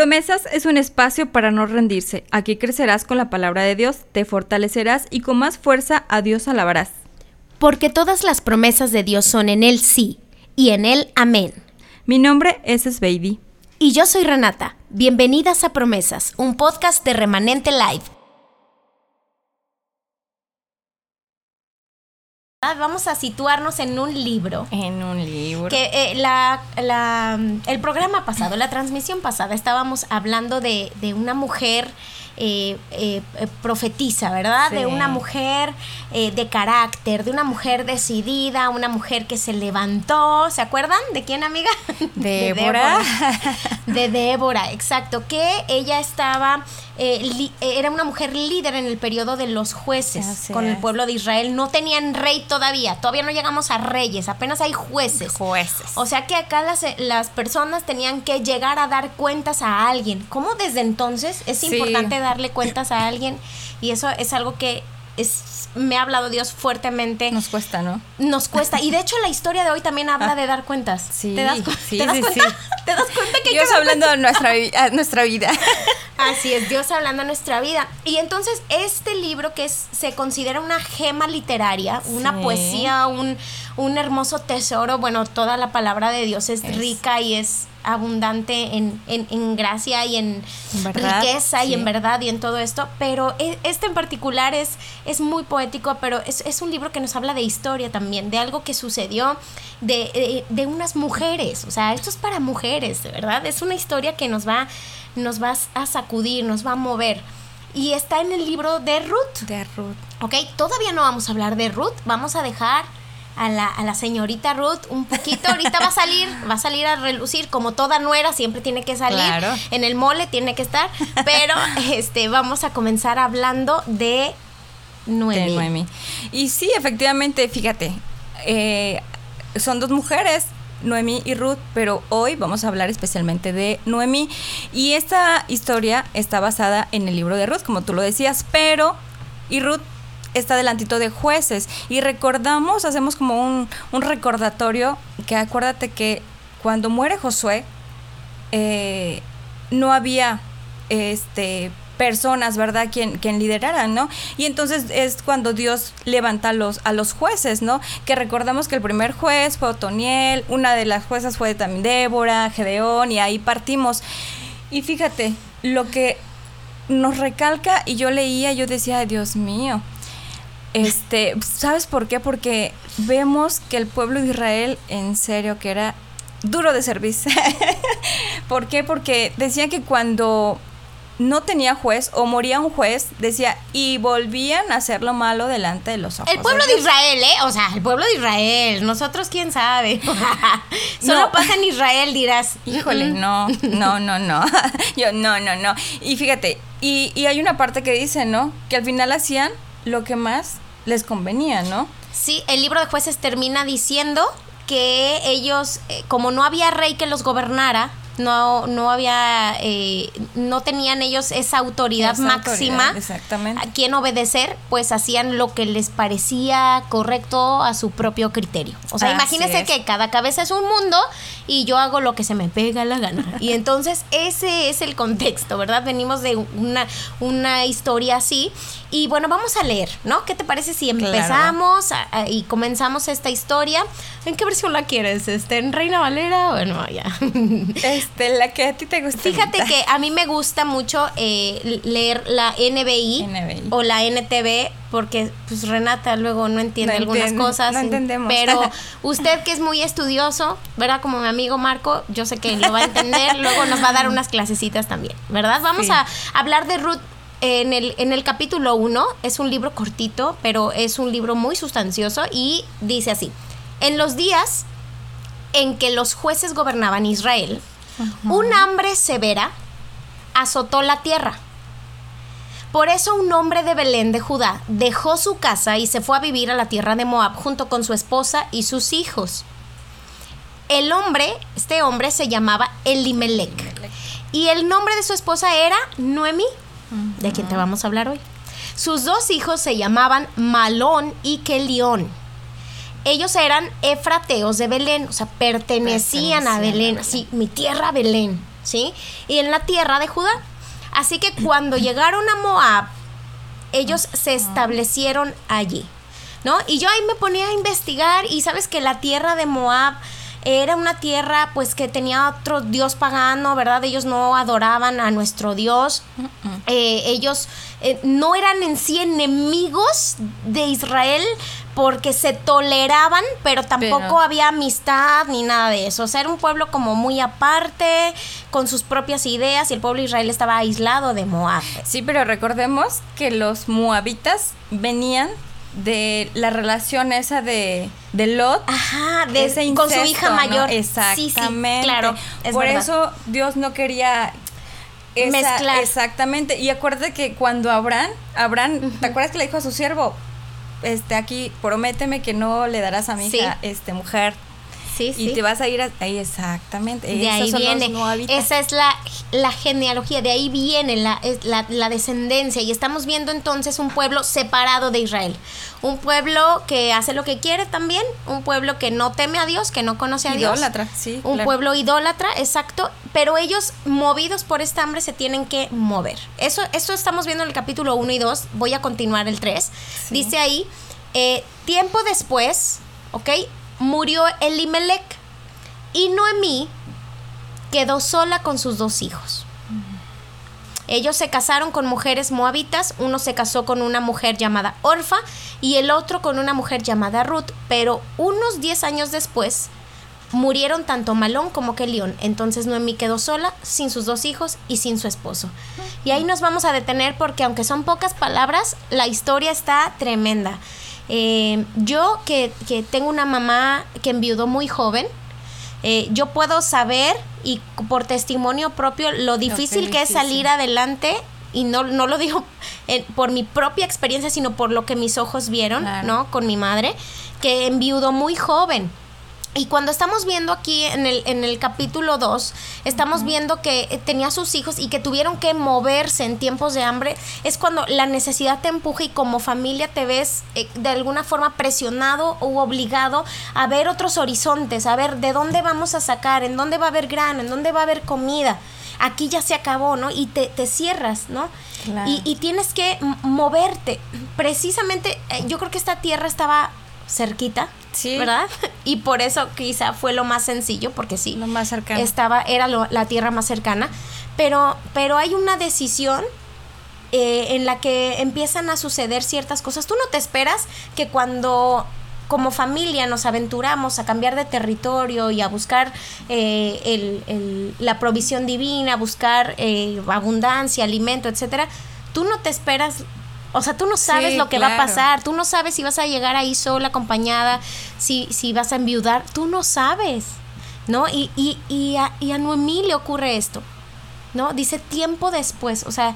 Promesas es un espacio para no rendirse. Aquí crecerás con la palabra de Dios, te fortalecerás y con más fuerza a Dios alabarás. Porque todas las promesas de Dios son en Él sí y en Él amén. Mi nombre es Sveidi. Y yo soy Renata. Bienvenidas a Promesas, un podcast de Remanente Live. Vamos a situarnos en un libro. En un libro. Que eh, la, la, el programa pasado, la transmisión pasada, estábamos hablando de, de una mujer eh, eh, profetiza, ¿verdad? De una mujer de carácter, de una mujer decidida, una mujer que se levantó, ¿se acuerdan? ¿De quién, amiga? Débora. De Débora, exacto, que ella estaba, era una mujer líder en el periodo de los jueces con el pueblo de Israel. No tenían rey todavía, todavía no llegamos a reyes, apenas hay jueces. Jueces. O sea que acá las, las personas tenían que llegar a dar cuentas a alguien. ¿Cómo desde entonces es importante dar darle cuentas a alguien y eso es algo que es, me ha hablado Dios fuertemente. Nos cuesta, ¿no? Nos cuesta. Y de hecho la historia de hoy también habla ah. de dar cuentas. Sí, ¿Te das, sí, ¿te das sí, cuenta? ¿Te das cuenta que Dios hablando de nuestra, nuestra vida. Así es, Dios hablando de nuestra vida. Y entonces este libro que es, se considera una gema literaria, una poesía, un, un hermoso tesoro, bueno, toda la palabra de Dios es, rica y es abundante en, en, gracia y en riqueza y en verdad y en todo esto, pero e, este en particular es, es muy poético, pero es, es, un libro que nos habla de historia también, de algo que sucedió, de, de, unas mujeres, o sea, esto es para mujeres, de verdad, es una historia que nos va, nos va a sacudir, nos va a mover. Y está en el libro de Ruth. De Ruth. Ok, todavía no vamos a hablar de Ruth, vamos a dejar a la, a la señorita Ruth un poquito. Ahorita va a salir, va a salir a relucir, como toda nuera, siempre tiene que salir. En el mole tiene que estar. Pero este, vamos a comenzar hablando de Noemi. Y sí, efectivamente, fíjate, eh, son dos mujeres. Noemi y Ruth, pero hoy vamos a hablar especialmente de Noemi. Y esta historia está basada en el libro de Ruth, como tú lo decías, pero y Ruth está delantito de jueces. Y recordamos, hacemos como un, un recordatorio, que acuérdate que cuando muere Josué, eh, no había este personas, ¿verdad? Quien, quien lideraran, ¿no? Y entonces es cuando Dios levanta a los, a los jueces, ¿no? Que recordamos que el primer juez fue Otoniel, una de las juezas fue también Débora, Gedeón, y ahí partimos. Y fíjate, lo que nos recalca, y yo leía, yo decía, Dios mío, este, ¿sabes por qué? Porque vemos que el pueblo de Israel, en serio, que era duro de servicio. ¿Por qué? Porque decían que cuando no tenía juez o moría un juez, decía, y volvían a hacer lo malo delante de los ojos. El pueblo de, Israel, ¿eh? O sea, el pueblo de Israel. Nosotros, quién sabe. Solo pasa en Israel, dirás. Híjole, no, no, no, no. Yo, no, no, no. Y fíjate, y, y hay una parte que dice, ¿no? Que al final hacían lo que más les convenía, ¿no? Sí, el libro de jueces termina diciendo que ellos, eh, como no había rey que los gobernara, no, no había, eh, no tenían ellos esa autoridad máxima exactamente. a quien obedecer, pues hacían lo que les parecía correcto a su propio criterio. O sea, imagínense que cada cabeza es un mundo y yo hago lo que se me pega la gana. Y entonces ese es el contexto, ¿verdad? Venimos de una, una historia así. Y bueno, vamos a leer, ¿no? ¿Qué te parece si empezamos y comenzamos esta historia? ¿En qué versión la quieres? Este, ¿En Reina Valera? Bueno, ya. Este, la que a ti te gusta. Fíjate que a mí me gusta mucho eh, leer la NBI, o la NTV porque pues Renata luego no entiende algunas cosas. No entendemos. Pero usted que es muy estudioso, ¿verdad? Como mi amigo Marco, yo sé que lo va a entender, luego nos va a dar unas clasecitas también, ¿verdad? Vamos a hablar de Ruth en el, en el capítulo 1, es un libro cortito, pero es un libro muy sustancioso y dice así, en los días en que los jueces gobernaban Israel, un hambre severa azotó la tierra. Por eso un hombre de Belén de Judá dejó su casa y se fue a vivir a la tierra de Moab junto con su esposa y sus hijos. El hombre, este hombre se llamaba Elimelech. Y el nombre de su esposa era Noemi, de quien te vamos a hablar hoy. Sus dos hijos se llamaban Malón y Kelión. Ellos eran efrateos de Belén, o sea, pertenecían a Belén, sí, mi tierra Belén. ¿sí? Y en la tierra de Judá. Así que cuando llegaron a Moab, ellos se establecieron allí, ¿no? Y yo ahí me ponía a investigar y sabes que la tierra de Moab era una tierra pues que tenía otro dios pagano, ¿verdad? Ellos no adoraban a nuestro dios. Eh, ellos eh, no eran en sí enemigos de Israel porque se toleraban, pero tampoco había amistad ni nada de eso. O sea, era un pueblo como muy aparte, con sus propias ideas, y el pueblo de Israel estaba aislado de Moab. Sí, pero recordemos que los moabitas venían de la relación esa de, de Lot. Ajá, de, con su hija mayor. Exactamente. claro. Por eso Dios no quería mezclar. Exactamente. Y acuérdate que cuando Abraham, Abraham, ¿te acuerdas que le dijo a su siervo? Este, aquí, prométeme que no le darás a mi hija, este, mujer y te vas a ir ahí exactamente. De ahí viene. Esa es la, la, genealogía, de ahí viene la, la, descendencia. Y estamos viendo entonces un pueblo separado de Israel. Un pueblo que hace lo que quiere también. Un pueblo que no teme a Dios, que no conoce a Dios. Idólatra, sí. Un pueblo idólatra, exacto. Pero ellos, movidos por esta hambre, se tienen que mover. Eso, eso estamos viendo en el capítulo 1 y 2. Voy a continuar el 3. Dice ahí, eh, tiempo después, ¿ok? Murió Elimelech y Noemí quedó sola con sus dos hijos. Ellos se casaron con mujeres moabitas, uno se casó con una mujer llamada Orfa y el otro con una mujer llamada Ruth, pero unos 10 años después murieron tanto Malón como Kelión. Entonces Noemí quedó sola, sin sus dos hijos y sin su esposo. Y ahí nos vamos a detener porque aunque son pocas palabras, la historia está tremenda. Eh, yo que, tengo una mamá que enviudó muy joven, eh, yo puedo saber y por testimonio propio lo difícil que es salir adelante y no, no lo digo por mi propia experiencia, sino por lo que mis ojos vieron, ¿no? Con mi madre, que enviudó muy joven. Y cuando estamos viendo aquí en el, en el capítulo 2, estamos viendo que tenía sus hijos y que tuvieron que moverse en tiempos de hambre, es cuando la necesidad te empuja y como familia te ves eh, de alguna forma presionado o obligado a ver otros horizontes, a ver de dónde vamos a sacar, en dónde va a haber grano, en dónde va a haber comida. Aquí ya se acabó, ¿no? Y te, te cierras, ¿no? Y, y tienes que moverte. Precisamente, eh, yo creo que esta tierra estaba cerquita, sí. ¿verdad? Y por eso quizá fue lo más sencillo, porque sí, lo más cercano. Estaba, era la tierra más cercana, pero, pero hay una decisión eh, en la que empiezan a suceder ciertas cosas. Tú no te esperas que cuando como familia nos aventuramos a cambiar de territorio y a buscar eh, el, la provisión divina, a buscar eh, abundancia, alimento, etcétera, tú no te esperas o sea, tú no sabes lo que va a pasar, tú no sabes si vas a llegar ahí sola, acompañada, si, si vas a enviudar, tú no sabes, ¿no? Y, y, y, a, y a Noemí le ocurre esto, ¿no? Dice tiempo después, o sea,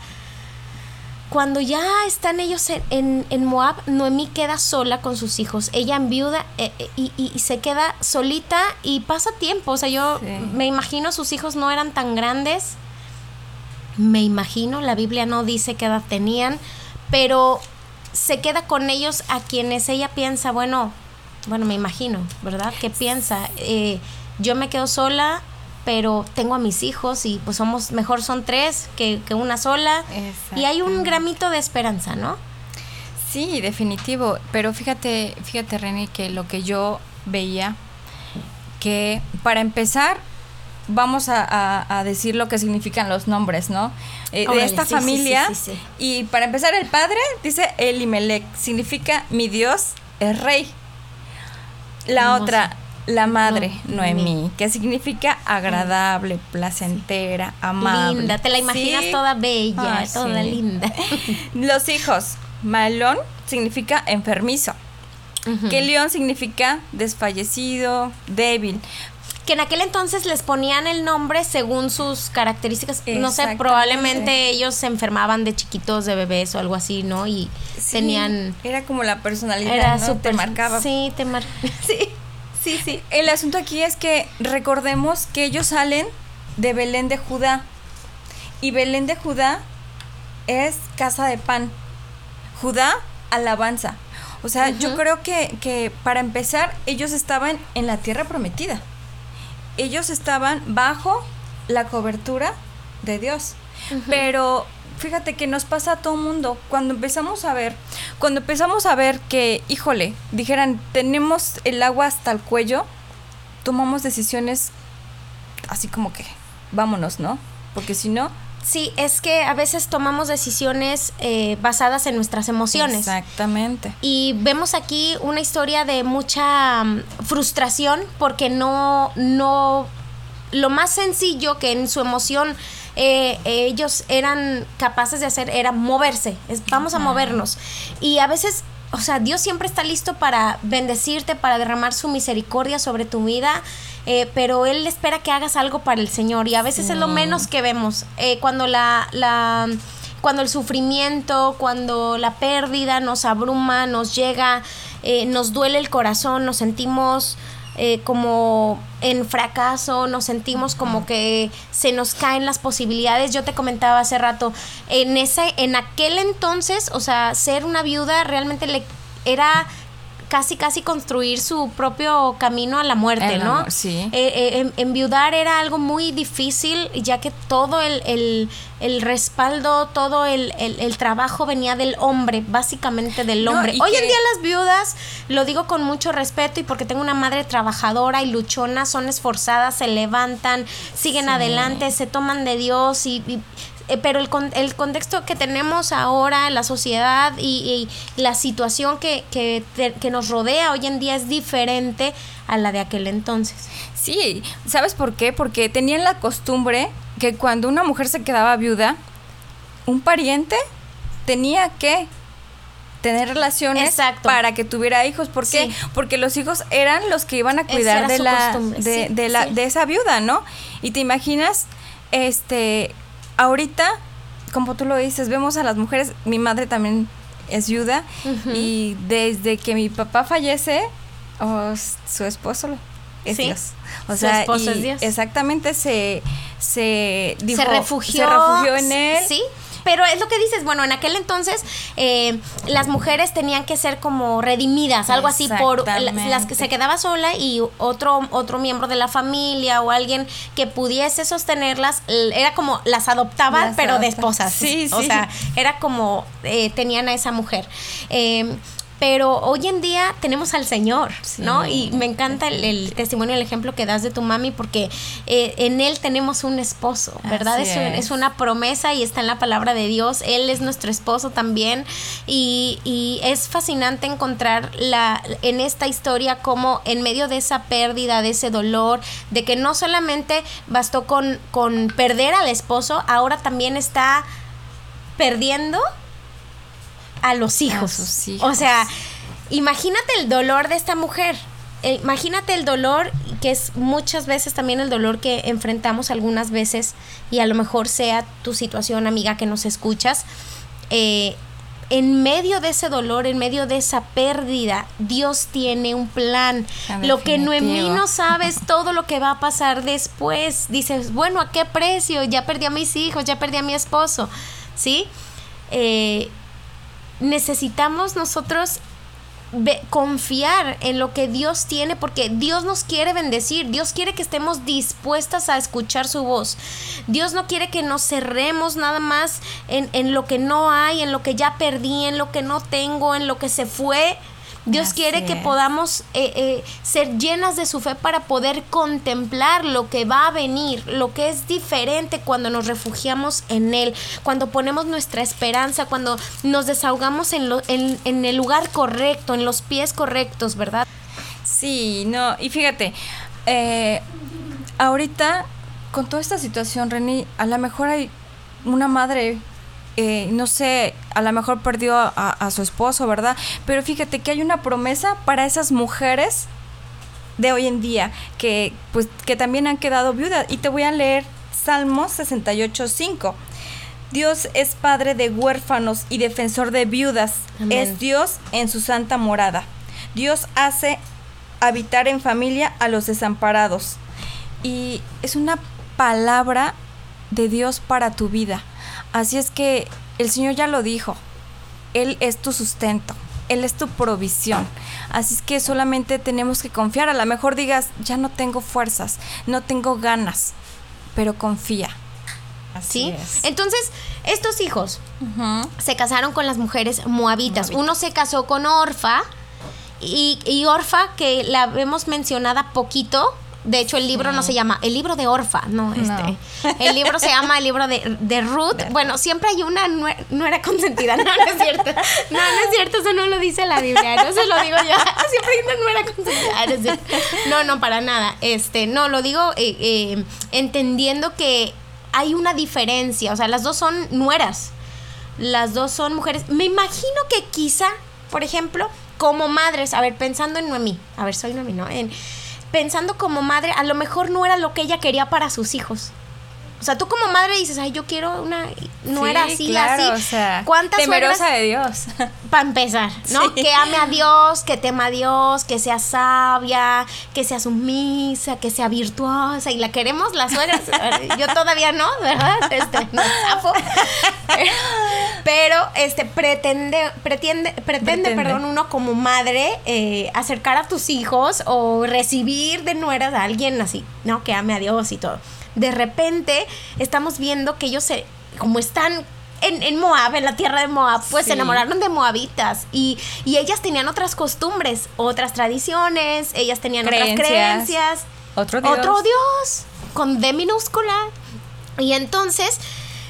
cuando ya están ellos en, en, Moab, Noemí queda sola con sus hijos. Ella enviuda eh, eh, y, y, se queda solita y pasa tiempo. O sea, yo me imagino sus hijos no eran tan grandes. Me imagino, la Biblia no dice qué edad tenían pero se queda con ellos a quienes ella piensa, bueno, bueno, me imagino, ¿verdad? ¿Qué piensa? Eh, yo me quedo sola, pero tengo a mis hijos y pues somos, mejor son tres que, una sola. Y hay un gramito de esperanza, ¿no? Sí, definitivo. Pero fíjate, fíjate, Reni, que lo que yo veía, que para empezar, vamos a, decir lo que significan los nombres, ¿no? Eh, de esta familia. y para empezar, el padre dice Elimelech, significa mi Dios es rey. La otra, la madre, Noemí, que significa agradable, placentera, amable. Linda, te la imaginas toda bella, toda linda. Los hijos, Malón significa enfermizo. Que león significa desfallecido, débil que en aquel entonces les ponían el nombre según sus características. No sé, probablemente ellos se enfermaban de chiquitos, de bebés o algo así, ¿no? Y tenían... Era como la personalidad, era ¿no? Te marcaba. Sí, te marcaba. Sí, sí, sí. El asunto aquí es que recordemos que ellos salen de Belén de Judá. Y Belén de Judá es casa de pan. Judá, alabanza. O sea, yo creo que, que para empezar, ellos estaban en la tierra prometida ellos estaban bajo la cobertura de Dios. Pero fíjate que nos pasa a todo mundo. Cuando empezamos a ver, cuando empezamos a ver que, híjole, dijeran, tenemos el agua hasta el cuello, tomamos decisiones así como que, vámonos, ¿no? Porque si no... Sí, es que a veces tomamos decisiones eh, basadas en nuestras emociones. Exactamente. Y vemos aquí una historia de mucha mm, frustración porque no, no, lo más sencillo que en su emoción eh, ellos eran capaces de hacer era moverse, vamos a movernos. Y a veces, o sea, Dios siempre está listo para bendecirte, para derramar su misericordia sobre tu vida. Eh, pero Él espera que hagas algo para el Señor y a veces es lo menos que vemos. Eh, cuando la, la cuando el sufrimiento, cuando la pérdida nos abruma, nos llega, nos duele el corazón, nos sentimos eh, como en fracaso, nos sentimos como que se nos caen las posibilidades. Yo te comentaba hace rato, en ese, en aquel entonces, o sea, ser una viuda realmente le era casi casi construir su propio camino a la muerte, ¿no? sí. Eh, eh, enviudar era algo muy difícil, ya que todo el, respaldo, todo el, trabajo venía del hombre, básicamente del hombre. Hoy en día las viudas, lo digo con mucho respeto y porque tengo una madre trabajadora y luchona, son esforzadas, se levantan, siguen adelante, se toman de Dios y eh, pero el, el contexto que tenemos ahora, la sociedad y, la situación que, que, que, nos rodea hoy en día es diferente a la de aquel entonces. Sí, ¿sabes por qué? Porque tenían la costumbre que cuando una mujer se quedaba viuda, un pariente tenía que tener relaciones para que tuviera hijos. ¿Por qué? Porque los hijos eran los que iban a cuidar de la, de, de, la, de esa viuda, ¿no? Y te imaginas, este, ahorita, como tú lo dices, vemos a las mujeres, mi madre también es viuda y desde que mi papá fallece, su esposo es Dios. O sea, esposo es Dios. Exactamente se se, se refugió, se refugió en él. Sí pero es lo que dices, bueno, en aquel entonces eh, las mujeres tenían que ser como redimidas, algo así por las que se quedaba sola y otro otro miembro de la familia o alguien que pudiese sostenerlas era como las adoptaban pero de esposas. Sí, o sea, era como eh, tenían a esa mujer. Eh, pero hoy en día tenemos al Señor, ¿no? Y me encanta el, testimonio, el ejemplo que das de tu mami, porque eh, en Él tenemos un esposo, ¿verdad? Es, es. una promesa y está en la palabra de Dios. Él es nuestro esposo también. Y, y es fascinante encontrar la, en esta historia como en medio de esa pérdida, de ese dolor, de que no solamente bastó con, con perder al esposo, ahora también está perdiendo a los hijos. O sea, imagínate el dolor de esta mujer. Eh, imagínate el dolor, que es muchas veces también el dolor que enfrentamos algunas veces, y a lo mejor sea tu situación, amiga, que nos escuchas. Eh, en medio de ese dolor, en medio de esa pérdida, Dios tiene un plan. Lo que Noemí no sabe es todo lo que va a pasar después. Dices, bueno, ¿a qué precio? Ya perdí a mis hijos, ya perdí a mi esposo. ¿Sí? Eh, necesitamos nosotros confiar en lo que Dios tiene porque Dios nos quiere bendecir, Dios quiere que estemos dispuestas a escuchar su voz. Dios no quiere que nos cerremos nada más en, en lo que no hay, en lo que ya perdí, en lo que no tengo, en lo que se fue. Dios quiere que podamos eh, eh, ser llenas de su fe para poder contemplar lo que va a venir, lo que es diferente cuando nos refugiamos en Él, cuando ponemos nuestra esperanza, cuando nos desahogamos en, lo, en, en el lugar correcto, en los pies correctos, ¿verdad? Sí, no, y fíjate, eh, ahorita con toda esta situación, Reni, a lo mejor hay una madre eh, no sé, a lo mejor perdió a, su esposo, ¿verdad? Pero fíjate que hay una promesa para esas mujeres de hoy en día que pues que también han quedado viudas y te voy a leer Salmos 68 5. Dios es padre de huérfanos y defensor de viudas. Es Dios en su santa morada. Dios hace habitar en familia a los desamparados. Y es una palabra de Dios para tu vida. Así es que el Señor ya lo dijo, Él es tu sustento, Él es tu provisión. Así es que solamente tenemos que confiar. A lo mejor digas, ya no tengo fuerzas, no tengo ganas. pero confía. ¿Sí? Entonces, estos hijos se casaron con las mujeres moabitas. Uno se casó con Orfa y, y Orfa, que la hemos mencionada poquito, de hecho, el libro no se llama el libro de Orfa, no, este. El libro se llama el libro de, de Ruth. Bueno, siempre hay una no era consentida. No, no es cierto. No, no es cierto, eso no lo dice la Biblia. No se lo digo yo. Siempre hay una nuera consentida. No, no, para nada. Este, no, lo digo eh, eh, entendiendo que hay una diferencia. O sea, las dos son nueras. Las dos son mujeres. Me imagino que quizá, por ejemplo, como madres, a ver, pensando en Noemí. A ver, soy Noemí, ¿no? En, pensando como madre, a lo mejor no era lo que ella quería para sus hijos. O sea, tú como madre dices, ay, yo quiero una no era así, claro, así. O sea, ¿Cuántas temerosa de Dios. Para empezar, ¿no? Que ame a Dios, que tema a Dios, que sea sabia, que sea sumisa, que sea virtuosa. Y la queremos las suegras. yo todavía no, ¿verdad? Este, no Pero, este, pretende, pretende, pretende, perdón, uno como madre eh, acercar a tus hijos o recibir de nueras a alguien así, ¿no? Que ame a Dios y todo de repente estamos viendo que ellos se, como están en, Moab, en la tierra de Moab, pues se enamoraron de moabitas y, ellas tenían otras costumbres, otras tradiciones, ellas tenían otras creencias. Otro Dios. Otro Dios, con D minúscula. Y entonces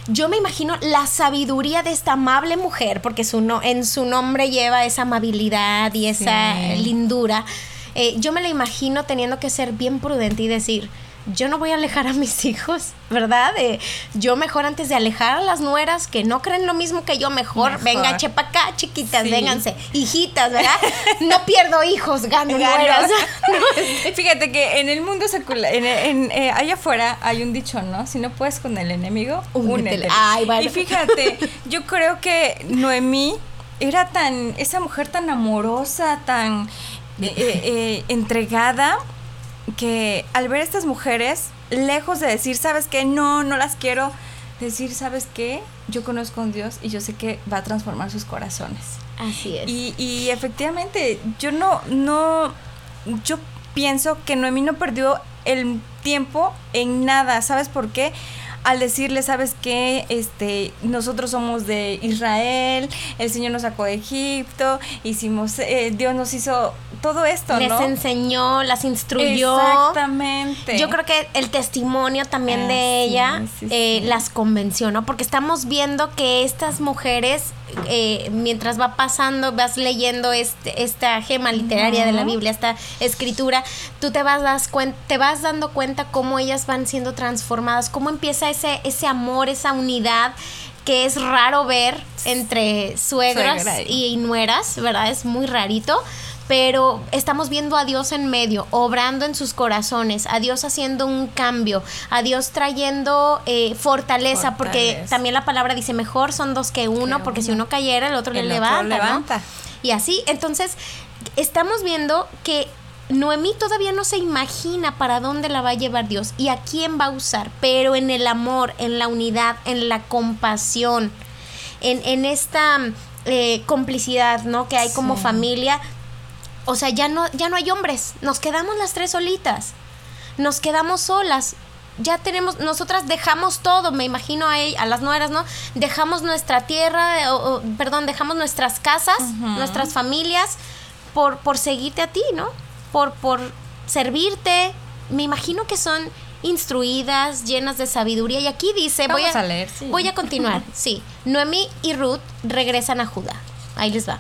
yo me imagino la sabiduría de esta amable mujer, porque su no, en su nombre lleva esa amabilidad y esa lindura. Eh, yo me la imagino teniendo que ser bien prudente y decir, yo no voy a alejar a mis hijos, ¿verdad? yo mejor antes de alejar a las nueras que no creen lo mismo que yo, mejor, vengan, chepa acá, chiquitas, vénganse, hijitas, ¿verdad? No pierdo hijos, gano, nueras. Fíjate que en el mundo secular, en, eh, allá afuera hay un dicho, ¿no? Si no puedes con el enemigo, únete. Ay, Y fíjate, yo creo que Noemí era tan, esa mujer tan amorosa, tan eh, eh, entregada, que al ver a estas mujeres, lejos de decir, ¿sabes qué? No, no las quiero, decir, ¿sabes qué? Yo conozco a un Dios y yo sé que va a transformar sus corazones. Así es. Y, y efectivamente, yo no, no, yo pienso que Noemí no perdió el tiempo en nada, ¿sabes por qué? al decirle, ¿sabes qué? Este, nosotros somos de Israel, el Señor nos sacó de Egipto, hicimos, eh, Dios nos hizo todo esto, Les enseñó, las instruyó. Exactamente. Yo creo que el testimonio también de ah, ella eh, las convenció, ¿no? Porque estamos viendo que estas mujeres eh, mientras va pasando, vas leyendo este, esta gema literaria de la Biblia, esta escritura, tú te vas, das te vas dando cuenta cómo ellas van siendo transformadas, cómo empieza ese, ese amor, esa unidad que es raro ver entre suegras y nueras, ¿verdad? Es muy rarito pero estamos viendo a Dios en medio, obrando en sus corazones, a Dios haciendo un cambio, a Dios trayendo eh, fortaleza, porque también la palabra dice, mejor son dos que uno, porque si uno cayera, el otro le levanta. Y así, entonces, estamos viendo que Noemí todavía no se imagina para dónde la va a llevar Dios y a quién va a usar, pero en el amor, en la unidad, en la compasión, en, en esta eh, complicidad, ¿no? Que hay como familia, o sea, ya no, ya no hay hombres, nos quedamos las tres solitas, nos quedamos solas. Ya tenemos, nosotras dejamos todo, me imagino a, a las nueras, ¿no? Dejamos nuestra tierra, o, perdón, dejamos nuestras casas, nuestras familias, por, por seguirte a ti, ¿no? Por, por servirte. Me imagino que son instruidas, llenas de sabiduría. Y aquí dice, voy a, leer, voy a continuar, sí. Noemí y Ruth regresan a Judá. Ahí les va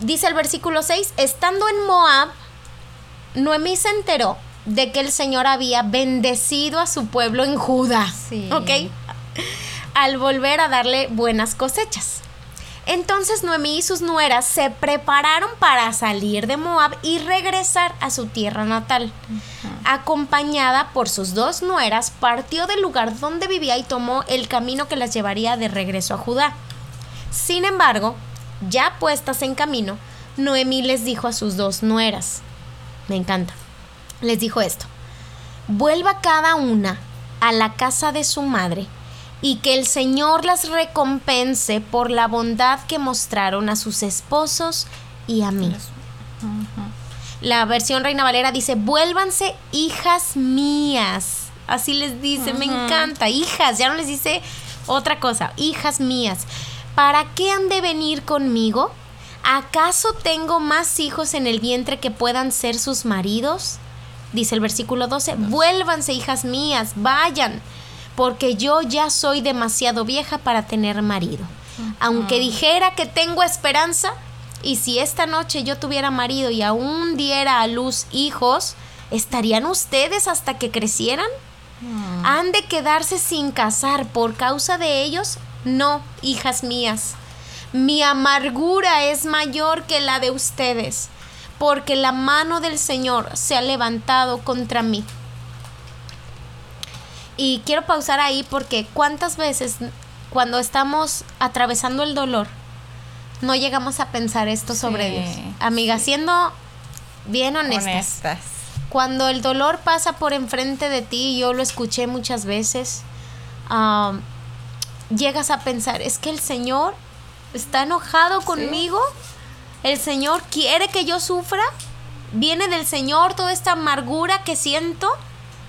dice el versículo 6, estando en Moab, Noemí se enteró de que el Señor había bendecido a su pueblo en Judá. Sí. ¿Ok? Al volver a darle buenas cosechas. Entonces Noemí y sus nueras se prepararon para salir de Moab y regresar a su tierra natal. Acompañada por sus dos nueras, partió del lugar donde vivía y tomó el camino que las llevaría de regreso a Judá. Sin embargo, ya puestas en camino, Noemí les dijo a sus dos nueras, me encanta, les dijo esto, vuelva cada una a la casa de su madre y que el Señor las recompense por la bondad que mostraron a sus esposos y a mí. La versión Reina Valera dice, vuélvanse hijas mías Así les dice, me encanta. Hijas, ya no les dice otra cosa. Hijas mías, ¿para qué han de venir conmigo? ¿Acaso tengo más hijos en el vientre que puedan ser sus maridos? Dice el versículo 12, vuélvanse, hijas mías, vayan, porque yo ya soy demasiado vieja para tener marido. Aunque dijera que tengo esperanza, y si esta noche yo tuviera marido y aún diera a luz hijos, ¿estarían ustedes hasta que crecieran? Hmm. ¿Han de quedarse sin casar por causa de ellos? No, hijas mías. Mi amargura es mayor que la de ustedes, porque la mano del Señor se ha levantado contra mí. Y quiero pausar ahí porque cuántas veces cuando estamos atravesando el dolor, no llegamos a pensar esto sobre Dios. Amiga, siendo bien honestas, Cuando el dolor pasa por enfrente de ti, yo lo escuché muchas veces, llegas a pensar, es que el Señor está enojado conmigo, el Señor quiere que yo sufra, viene del Señor toda esta amargura que siento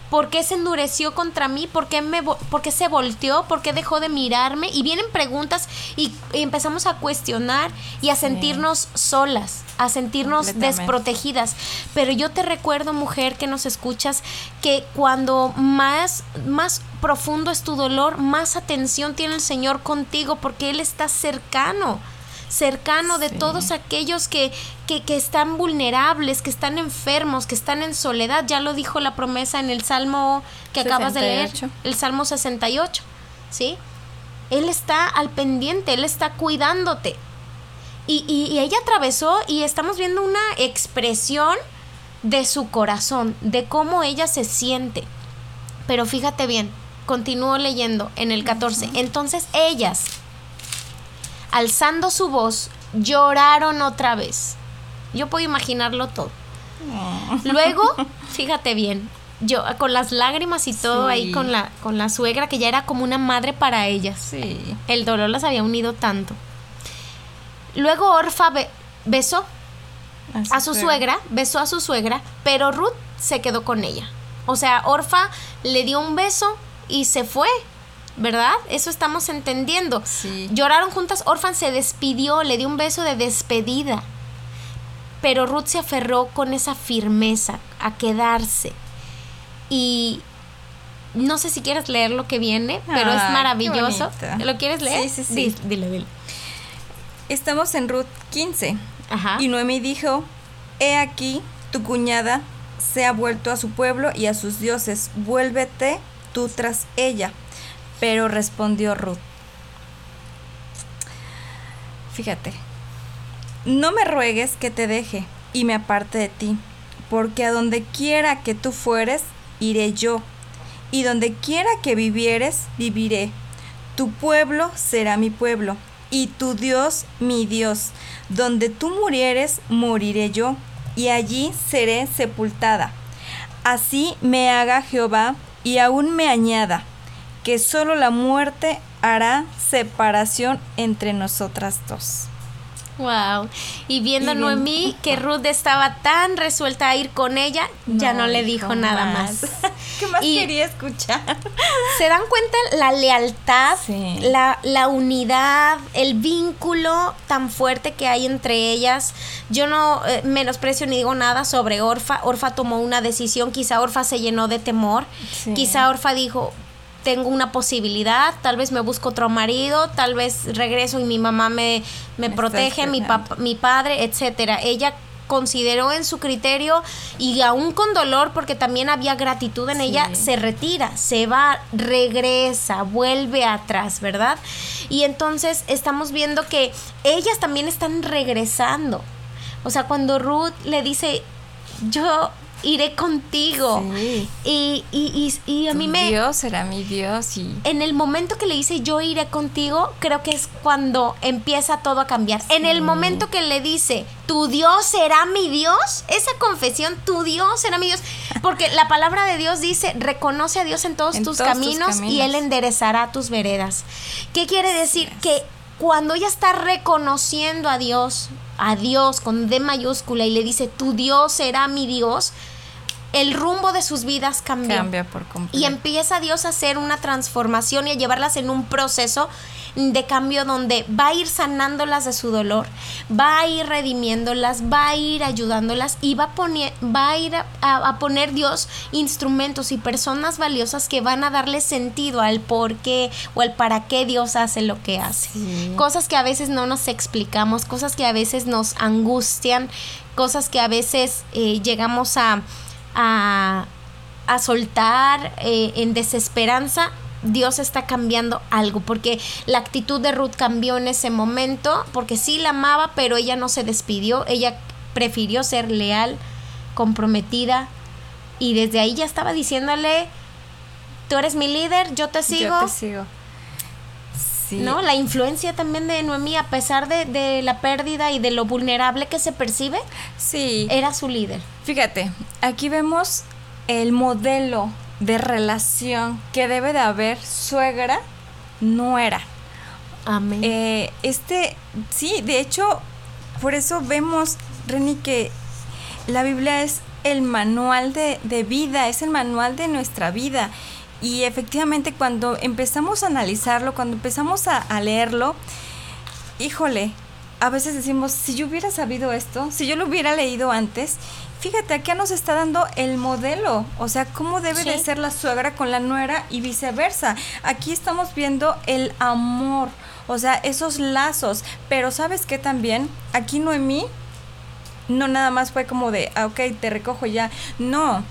¿Por qué se endureció contra mí? ¿Por qué, me, por qué se volteó? ¿Por qué dejó de mirarme? Y vienen preguntas y, empezamos a cuestionar y a sentirnos solas, a sentirnos desprotegidas. Pero yo te recuerdo, mujer que nos escuchas, que cuando más, más profundo es tu dolor, más atención tiene el Señor contigo porque Él está cercano cercano de todos aquellos que, que, que, están vulnerables, que están enfermos, que están en soledad. Ya lo dijo la promesa en el Salmo que acabas de leer, el Salmo 68, ¿sí? Él está al pendiente, Él está cuidándote. Y, y, ella atravesó y estamos viendo una expresión de su corazón, de cómo ella se siente. Pero fíjate bien, continúo leyendo en el 14. Entonces ellas, alzando su voz, lloraron otra vez. Yo puedo imaginarlo todo. Luego, fíjate bien, yo con las lágrimas y todo ahí con la con la suegra que ya era como una madre para ellas. Sí. El dolor las había unido tanto. Luego Orfa besó a su, suegra, besó a su suegra, pero Ruth se quedó con ella. O sea, Orfa le dio un beso y se fue. ¿verdad? Eso estamos entendiendo. Lloraron juntas, Orfan se despidió, le dio un beso de despedida. Pero Ruth se aferró con esa firmeza a quedarse. Y no sé si quieres leer lo que viene, pero es maravilloso. ¿Lo quieres leer? Sí, sí, sí. Dile, dile. Estamos en Ruth 15. Ajá. Y Noemi dijo, he aquí, tu cuñada se ha vuelto a su pueblo y a sus dioses, vuélvete tú tras ella. Pero respondió Ruth, fíjate, no me ruegues que te deje y me aparte de ti, porque a donde quiera que tú fueres, iré yo, y donde quiera que vivieres, viviré. Tu pueblo será mi pueblo, y tu Dios mi Dios. Donde tú murieres, moriré yo, y allí seré sepultada. Así me haga Jehová, y aún me añada, que solo la muerte hará separación entre nosotras dos. Wow. Y viendo a Noemí que Ruth estaba tan resuelta a ir con ella, ya no le dijo nada más. ¿Qué más quería escuchar? ¿Se dan cuenta la lealtad, la, la, unidad, el vínculo tan fuerte que hay entre ellas? Yo no eh, menosprecio ni digo nada sobre Orfa. Orfa tomó una decisión, quizá Orfa se llenó de temor. Quizá Orfa dijo, tengo una posibilidad, tal vez me busco otro marido, tal vez regreso y mi mamá me, me, protege, mi, mi padre, etcétera. Ella consideró en su criterio y aún con dolor porque también había gratitud en ella, se retira, se va, regresa, vuelve atrás, ¿verdad? Y entonces estamos viendo que ellas también están regresando. O sea, cuando Ruth le dice, yo iré contigo. Y, y, y, a mí me... Dios será mi Dios y... En el momento que le dice yo iré contigo, creo que es cuando empieza todo a cambiar. En el momento que le dice, tu Dios será mi Dios, esa confesión, tu Dios será mi Dios, porque la palabra de Dios dice, reconoce a Dios en todos, tus, caminos y Él enderezará tus veredas. ¿Qué quiere decir? Que cuando ella está reconociendo a Dios, a Dios con D mayúscula y le dice, tu Dios será mi Dios, el rumbo de sus vidas cambió. Cambia por completo. Y empieza Dios a hacer una transformación y a llevarlas en un proceso de cambio donde va a ir sanándolas de su dolor, va a ir redimiéndolas, va a ir ayudándolas y va a, poner, va a ir a, poner Dios instrumentos y personas valiosas que van a darle sentido al por qué o al para qué Dios hace lo que hace. Cosas que a veces no nos explicamos, cosas que a veces nos angustian, cosas que a veces eh, llegamos a, a, soltar eh, en desesperanza Dios está cambiando algo, porque la actitud de Ruth cambió en ese momento, porque sí la amaba, pero ella no se despidió, ella prefirió ser leal, comprometida, y desde ahí ya estaba diciéndole, tú eres mi líder, yo te sigo. Yo te sigo. Sí. ¿No? La influencia también de Noemí, a pesar de, de, la pérdida y de lo vulnerable que se percibe, sí. era su líder. Fíjate, aquí vemos el modelo de relación que debe de haber suegra nuera. Amén. Eh, este, sí, de hecho, por eso vemos, Reni, que la Biblia es el manual de, vida, es el manual de nuestra vida. Y efectivamente cuando empezamos a analizarlo, cuando empezamos a, a leerlo, híjole, a veces decimos, si yo hubiera sabido esto, si yo lo hubiera leído antes, fíjate, acá nos está dando el modelo, o sea, cómo debe de ser la suegra con la nuera y viceversa. Aquí estamos viendo el amor, o sea, esos lazos, pero ¿sabes qué también? Aquí Noemí no nada más fue como de, ah, ok, te recojo ya. No,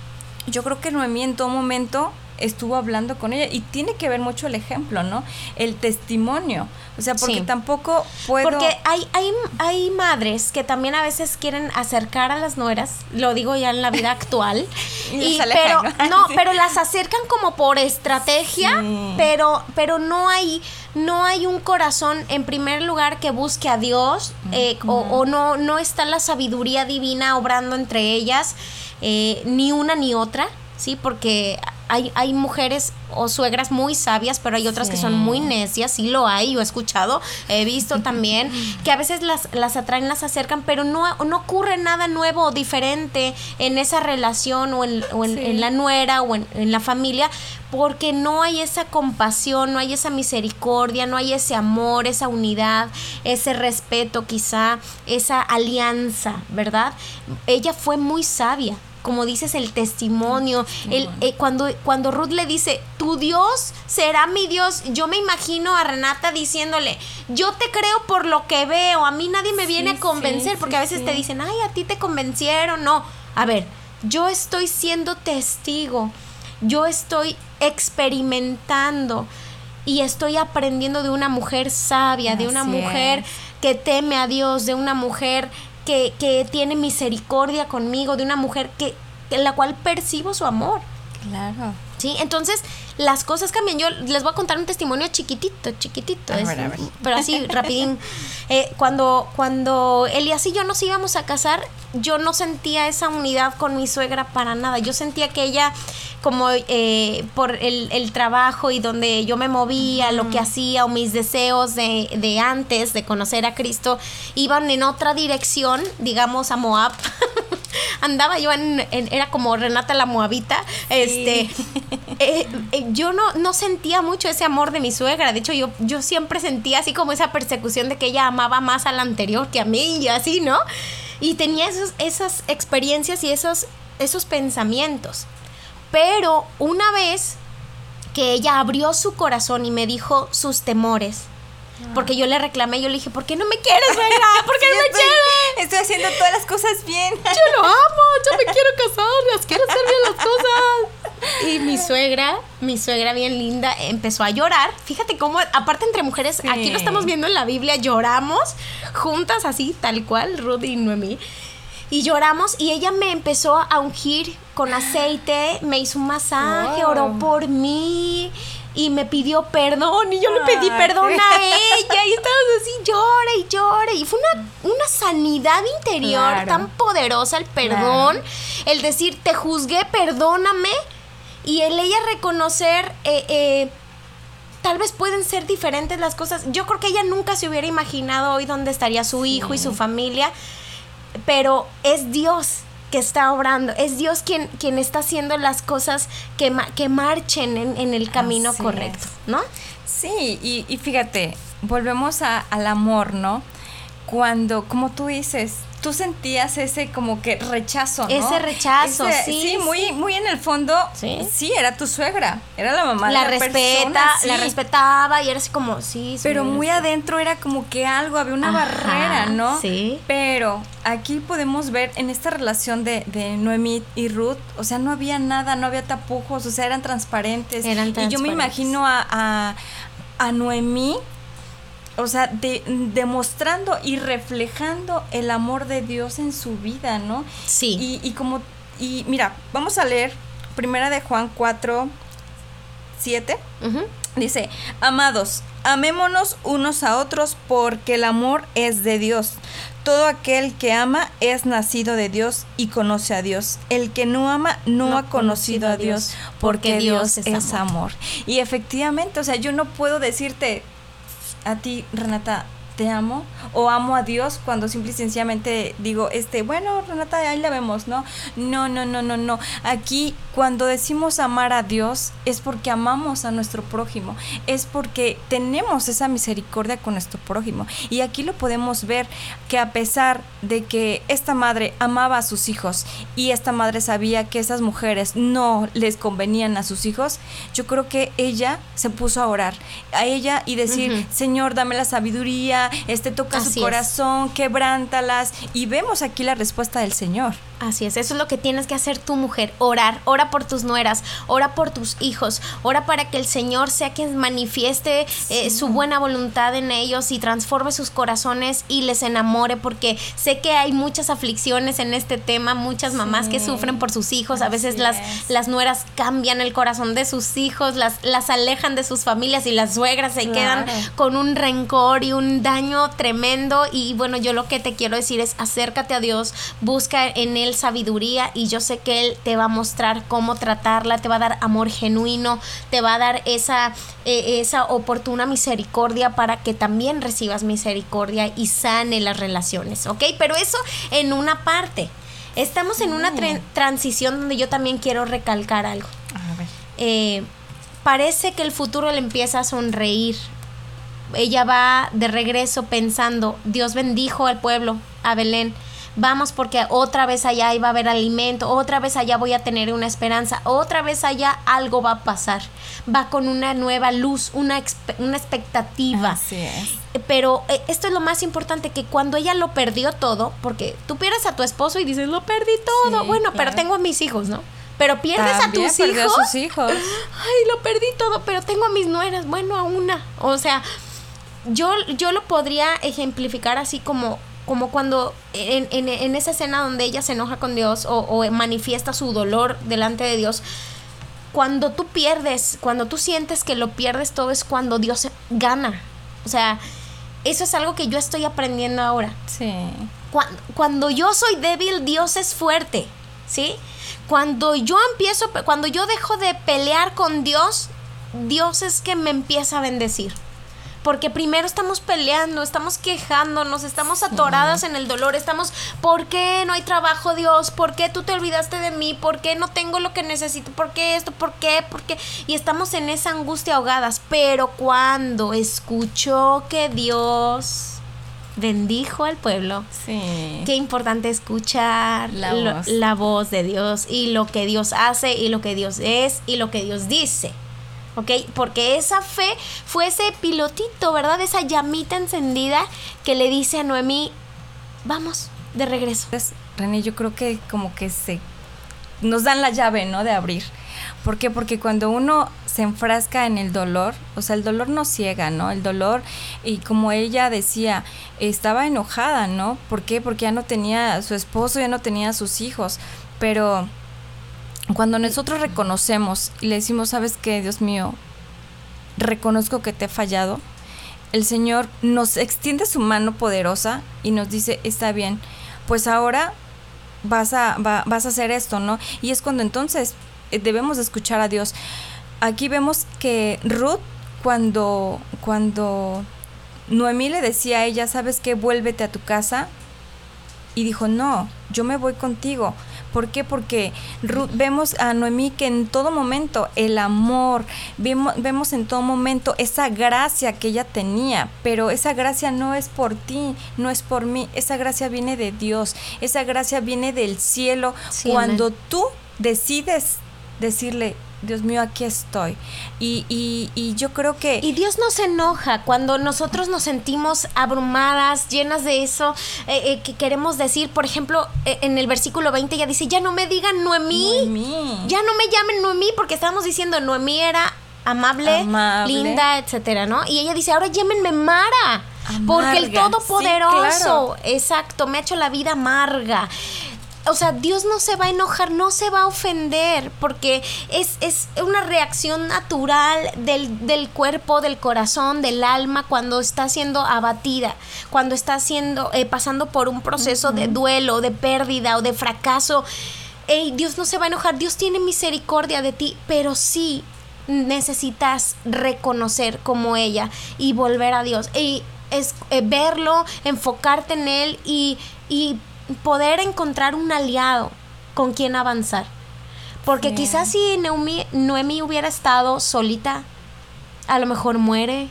yo creo que Noemí en todo momento estuvo hablando con ella y tiene que ver mucho el ejemplo, ¿no? El testimonio. O sea, porque tampoco puedo... Porque hay, hay, hay madres que también a veces quieren acercar a las nueras, lo digo ya en la vida actual, y, pero ¿no? pero las acercan como por estrategia, pero, pero no hay no hay un corazón en primer lugar que busque a Dios eh, o, no, no está la sabiduría divina obrando entre ellas, eh, ni una ni otra, ¿sí? Porque hay, hay mujeres o suegras muy sabias, pero hay otras que son muy necias, sí lo hay, yo he escuchado, he visto también, que a veces las, las atraen, las acercan, pero no, no ocurre nada nuevo o diferente en esa relación o en, o en, la nuera o en, en la familia, porque no hay esa compasión, no hay esa misericordia, no hay ese amor, esa unidad, ese respeto quizá, esa alianza, ¿verdad? Ella fue muy sabia, como dices, el testimonio. El, eh, cuando, cuando Ruth le dice, tu Dios será mi Dios, yo me imagino a Renata diciéndole, yo te creo por lo que veo, a mí nadie me viene a convencer, porque a veces te dicen, ay, a ti te convencieron, no. A ver, yo estoy siendo testigo, yo estoy experimentando y estoy aprendiendo de una mujer sabia, de una mujer que teme a Dios, de una mujer que, tiene misericordia conmigo, de una mujer que, en la cual percibo su amor. Claro. Sí, entonces las cosas cambian. Yo les voy a contar un testimonio chiquitito, chiquitito. Pero así, rapidín. Eh, cuando, cuando Elias y yo nos íbamos a casar, yo no sentía esa unidad con mi suegra para nada. Yo sentía que ella, como eh, por el, trabajo y donde yo me movía, lo que hacía o mis deseos de, de antes de conocer a Cristo, iban en otra dirección, digamos a Moab. andaba yo en, era como Renata la Moabita, este, eh, eh, yo no, no sentía mucho ese amor de mi suegra, de hecho yo, yo siempre sentía así como esa persecución de que ella amaba más a la anterior que a mí y así, ¿no? Y tenía esos, esas experiencias y esos, esos pensamientos. Pero una vez que ella abrió su corazón y me dijo sus temores, porque yo le reclamé, yo le dije, ¿por qué no me quieres, suegra? ¿Por qué no me quieres? Estoy haciendo todas las cosas bien. Yo lo amo, yo me quiero casar, las quiero hacer bien las cosas. Y mi suegra, mi suegra bien linda, empezó a llorar. Fíjate cómo, aparte entre mujeres, aquí lo estamos viendo en la Biblia, lloramos juntas así, tal cual, Rudy y Noemí. Y lloramos y ella me empezó a ungir con aceite, me hizo un masaje, oró por mí y me pidió perdón y yo le pedí perdón a ella y estábamos así, llora y llora y fue una, una sanidad interior tan poderosa el perdón, el decir te juzgué, perdóname y el ella reconocer... Eh, eh, tal vez pueden ser diferentes las cosas. Yo creo que ella nunca se hubiera imaginado hoy dónde estaría su hijo y su familia, pero es Dios que está obrando, es Dios quien, quien está haciendo las cosas que, que marchen en, el camino correcto, ¿no? Sí, y, y fíjate, volvemos a, al amor, ¿no? Cuando, como tú dices, tú sentías ese como que rechazo, ¿no? Ese rechazo, sí. Sí, muy, muy en el fondo, ¿Sí? era tu suegra, era la mamá la de la respeta, La respetaba y era así como, sí. Pero muy adentro era como que algo, había una barrera, ¿no? Sí. Pero aquí podemos ver en esta relación de, de Noemí y Ruth, o sea, no había nada, no había tapujos, o sea, eran transparentes. Eran transparentes. Y yo me imagino a, a, a Noemí o sea, de, demostrando y reflejando el amor de Dios en su vida, ¿no? Sí. Y, y como, y mira, vamos a leer primera de Juan 4, 7. Dice, amados, amémonos unos a otros porque el amor es de Dios. Todo aquel que ama es nacido de Dios y conoce a Dios. El que no ama no, ha conocido, a Dios, porque, Dios, es, amor. Y efectivamente, o sea, yo no puedo decirte, a ti, Renata, te amo o amo a Dios cuando simple y sencillamente digo, este, bueno, Renata, ahí la vemos, ¿no? No, no, no, no, no. Aquí cuando decimos amar a Dios es porque amamos a nuestro prójimo, es porque tenemos esa misericordia con nuestro prójimo. Y aquí lo podemos ver que a pesar de que esta madre amaba a sus hijos y esta madre sabía que esas mujeres no les convenían a sus hijos, yo creo que ella se puso a orar a ella y decir, Señor, dame la sabiduría, este toca su corazón, quebrántalas y vemos aquí la respuesta del Señor. Así es, eso es lo que tienes que hacer tu mujer, orar, ora por tus nueras, ora por tus hijos, ora para que el Señor sea quien manifieste eh, su buena voluntad en ellos y transforme sus corazones y les enamore, porque sé que hay muchas aflicciones en este tema, muchas mamás que sufren por sus hijos, a veces las, las nueras cambian el corazón de sus hijos, las, las alejan de sus familias y las suegras se quedan con un rencor y un daño tremendo y bueno, yo lo que te quiero decir es acércate a Dios, busca en Él sabiduría y yo sé que Él te va a mostrar cómo tratarla, te va a dar amor genuino, te va a dar esa, eh, esa oportuna misericordia para que también recibas misericordia y sane las relaciones, ¿ok? Pero eso en una parte. Estamos en una transición donde yo también quiero recalcar algo. Eh, parece que el futuro le empieza a sonreír. Ella va de regreso pensando, Dios bendijo al pueblo, a Belén vamos porque otra vez allá iba a haber alimento, otra vez allá voy a tener una esperanza, otra vez allá algo va a pasar. Va con una nueva luz, una, una expectativa. Así es. Pero eh, esto es lo más importante, que cuando ella lo perdió todo, porque tú pierdes a tu esposo y dices, lo perdí todo, bueno, pero tengo a mis hijos, ¿no? Pero pierdes a tus hijos. A sus hijos. Ay, lo perdí todo, pero tengo a mis nueras, bueno, a una. O sea, yo, yo lo podría ejemplificar así como como cuando en, en, esa escena donde ella se enoja con Dios o, manifiesta su dolor delante de Dios, cuando tú pierdes, cuando tú sientes que lo pierdes todo es cuando Dios gana. O sea, eso es algo que yo estoy aprendiendo ahora. Sí. Cuando, cuando yo soy débil, Dios es fuerte, ¿sí? Cuando yo empiezo, cuando yo dejo de pelear con Dios, Dios es que me empieza a bendecir porque primero estamos peleando, estamos quejándonos, estamos atoradas en el dolor, estamos, ¿por qué no hay trabajo, Dios? ¿Por qué tú te olvidaste de mí? ¿Por qué no tengo lo que necesito? ¿Por qué esto? ¿Por qué? ¿Por qué? Y estamos en esa angustia ahogadas, pero cuando escuchó que Dios bendijo al pueblo. Sí. Qué importante escuchar la voz. la voz de Dios y lo que Dios hace y lo que Dios es y lo que Dios dice. ¿Ok? Porque esa fe fue ese pilotito, ¿verdad? Esa llamita encendida que le dice a Noemí, vamos, de regreso. René, yo creo que como que se nos dan la llave, ¿no? De abrir. ¿Por qué? Porque cuando uno se enfrasca en el dolor, o sea, el dolor no ciega, ¿no? El dolor, y como ella decía, estaba enojada, ¿no? ¿Por qué? Porque ya no tenía a su esposo, ya no tenía a sus hijos, pero cuando nosotros reconocemos y le decimos, sabes qué, Dios mío, reconozco que te he fallado, el Señor nos extiende su mano poderosa y nos dice, está bien, pues ahora vas a, vas a hacer esto, ¿no? Y es cuando entonces eh, debemos escuchar a Dios. Aquí vemos que Ruth, cuando, cuando Noemí le decía a ella, ¿sabes qué? Vuélvete a tu casa. Y dijo, no, yo me voy contigo ¿Por qué? Porque vemos a Noemí que en todo momento el amor, vemos, vemos en todo momento esa gracia que ella tenía, pero esa gracia no es por ti, no es por mí, esa gracia viene de Dios, esa gracia viene del cielo cuando tú decides decirle, Dios mío, aquí estoy. Y, y, yo creo que... Y Dios no se enoja cuando nosotros nos sentimos abrumadas, llenas de eso, eh, eh, que queremos decir, por ejemplo, eh, en el versículo 20 ya dice, ya no me digan Noemí, ya no me llamen Noemí, porque estábamos diciendo, Noemí era amable, linda, etcétera, ¿no? Y ella dice, ahora llámenme Mara. Porque el Todopoderoso, exacto, me ha hecho la vida amarga o sea, Dios no se va a enojar, no se va a ofender, porque es, es una reacción natural del, del, cuerpo, del corazón, del alma, cuando está siendo abatida, cuando está siendo, eh, pasando por un proceso de duelo, de pérdida o de fracaso. Ey, Dios no se va a enojar, Dios tiene misericordia de ti, pero sí necesitas reconocer como ella y volver a Dios. Y es eh, verlo, enfocarte en él y, y poder encontrar un aliado con quien avanzar. Porque quizás si Noemi, hubiera estado solita, a lo mejor muere,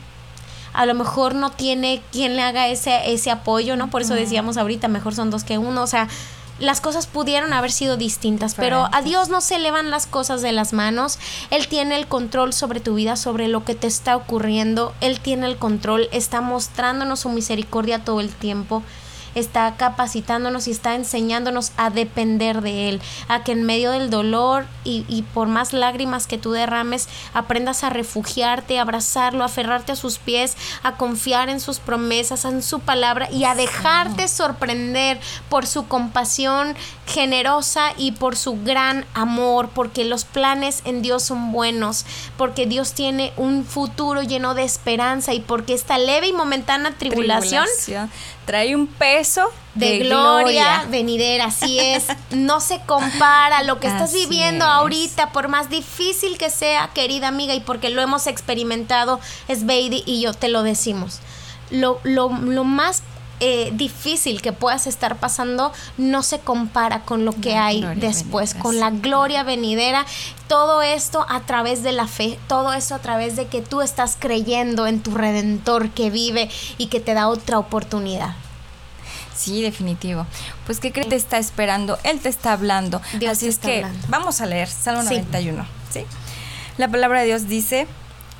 a lo mejor no tiene quien le haga ese, ese apoyo, ¿no? Por eso decíamos ahorita, mejor son dos que uno, o sea, las cosas pudieron haber sido distintas, pero a Dios no se le van las cosas de las manos. Él tiene el control sobre tu vida, sobre lo que te está ocurriendo. Él tiene el control, está mostrándonos su misericordia todo el tiempo está capacitándonos y está enseñándonos a depender de Él, a que en medio del dolor y, y por más lágrimas que tú derrames, aprendas a refugiarte, a abrazarlo, a aferrarte a sus pies, a confiar en sus promesas, en su palabra y a dejarte sorprender por su compasión generosa y por su gran amor, porque los planes en Dios son buenos, porque Dios tiene un futuro lleno de esperanza y porque esta leve y momentánea tribulación, trae un peso de, gloria, venidera, así es, no se compara lo que estás viviendo ahorita, por más difícil que sea, querida amiga, y porque lo hemos experimentado, es Baby y yo te lo decimos. Lo, lo, lo más eh, difícil que puedas estar pasando no se compara con lo que hay después, con la gloria venidera. Todo esto a través de la fe, todo eso a través de que tú estás creyendo en tu redentor que vive y que te da otra oportunidad. Sí, definitivo. Pues ¿qué crees? Te está esperando, Él te está hablando. Así es que vamos a leer Salmo 91. ¿sí? La palabra de Dios dice,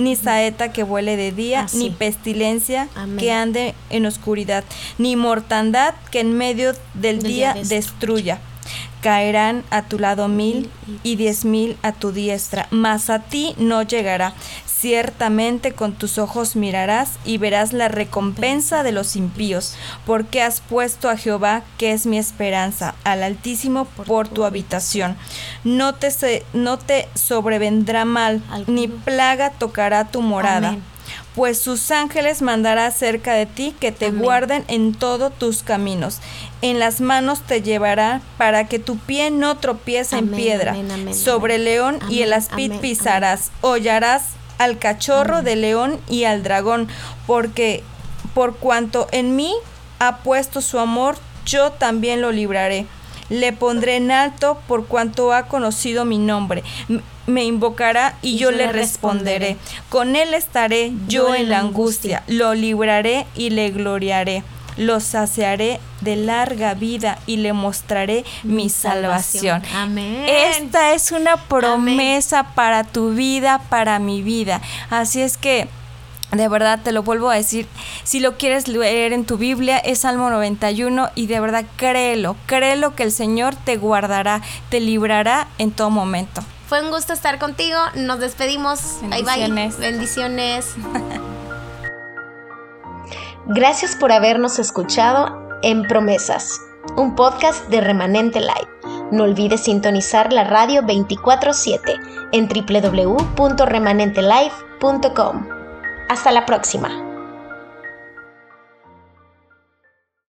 ni saeta que vuele de día, ni pestilencia que ande en oscuridad, ni mortandad que en medio del, día, destruya. Caerán a tu lado mil y diez mil a tu diestra, mas a ti no llegará. Ciertamente con tus ojos mirarás y verás la recompensa de los impíos, porque has puesto a Jehová, que es mi esperanza, al Altísimo por tu habitación. No te, no te sobrevendrá mal, ni plaga tocará tu morada. Pues sus ángeles mandará cerca de ti que te guarden en todos tus caminos. En las manos te llevará para que tu pie no tropiece en piedra. Sobre el león y el aspid pisarás, hollarás al cachorro de león y al dragón, porque por cuanto en mí ha puesto su amor, yo también lo libraré. Le pondré en alto por cuanto ha conocido mi nombre. Me invocará y, yo, le responderé. Con él estaré yo, en la angustia. Lo libraré y le gloriaré lo saciaré de larga vida y le mostraré mi, salvación. Amén. Esta es una promesa para tu vida, para mi vida. Así es que de verdad te lo vuelvo a decir, si lo quieres leer en tu Biblia es Salmo 91 y de verdad créelo, créelo que el Señor te guardará, te librará en todo momento. Fue un gusto estar contigo, nos despedimos. Bye bye. Bendiciones. Gracias por habernos escuchado en Promesas, un podcast de Remanente Live. No olvides sintonizar la radio 24/7 en www.remanentelife.com. Hasta la próxima.